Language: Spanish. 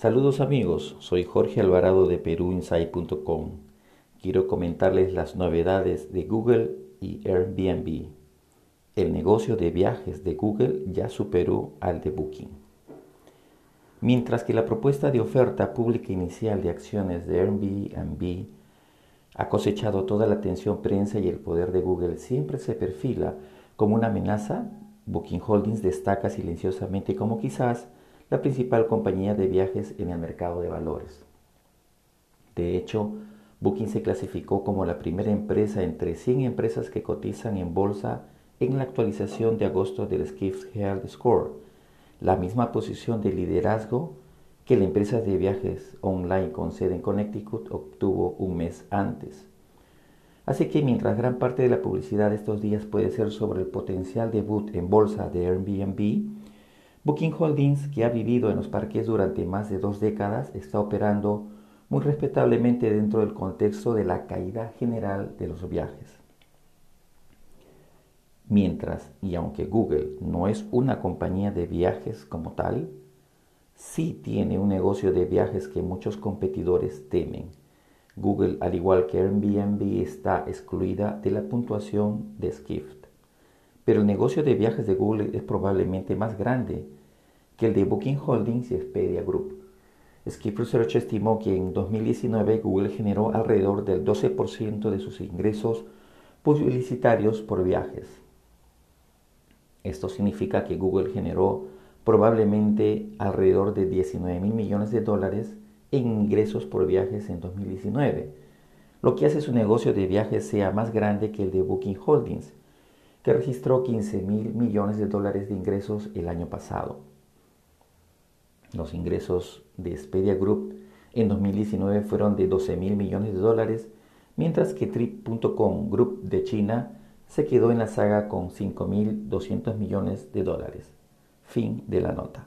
Saludos amigos, soy Jorge Alvarado de peruinside.com. Quiero comentarles las novedades de Google y Airbnb. El negocio de viajes de Google ya superó al de Booking. Mientras que la propuesta de oferta pública inicial de acciones de Airbnb ha cosechado toda la atención prensa y el poder de Google siempre se perfila como una amenaza, Booking Holdings destaca silenciosamente como quizás la principal compañía de viajes en el mercado de valores. De hecho, Booking se clasificó como la primera empresa entre 100 empresas que cotizan en bolsa en la actualización de agosto del Skift Health Score, la misma posición de liderazgo que la empresa de viajes online con sede en Connecticut obtuvo un mes antes. Así que mientras gran parte de la publicidad de estos días puede ser sobre el potencial debut en bolsa de Airbnb, Booking Holdings, que ha vivido en los parques durante más de dos décadas, está operando muy respetablemente dentro del contexto de la caída general de los viajes. Mientras, y aunque Google no es una compañía de viajes como tal, sí tiene un negocio de viajes que muchos competidores temen. Google, al igual que Airbnb, está excluida de la puntuación de Skift pero el negocio de viajes de Google es probablemente más grande que el de Booking Holdings y Expedia Group. Skip Research estimó que en 2019 Google generó alrededor del 12% de sus ingresos publicitarios por viajes. Esto significa que Google generó probablemente alrededor de 19 mil millones de dólares en ingresos por viajes en 2019, lo que hace su negocio de viajes sea más grande que el de Booking Holdings, que registró 15 mil millones de dólares de ingresos el año pasado. Los ingresos de Expedia Group en 2019 fueron de 12 mil millones de dólares, mientras que Trip.com Group de China se quedó en la saga con 5.200 millones de dólares. Fin de la nota.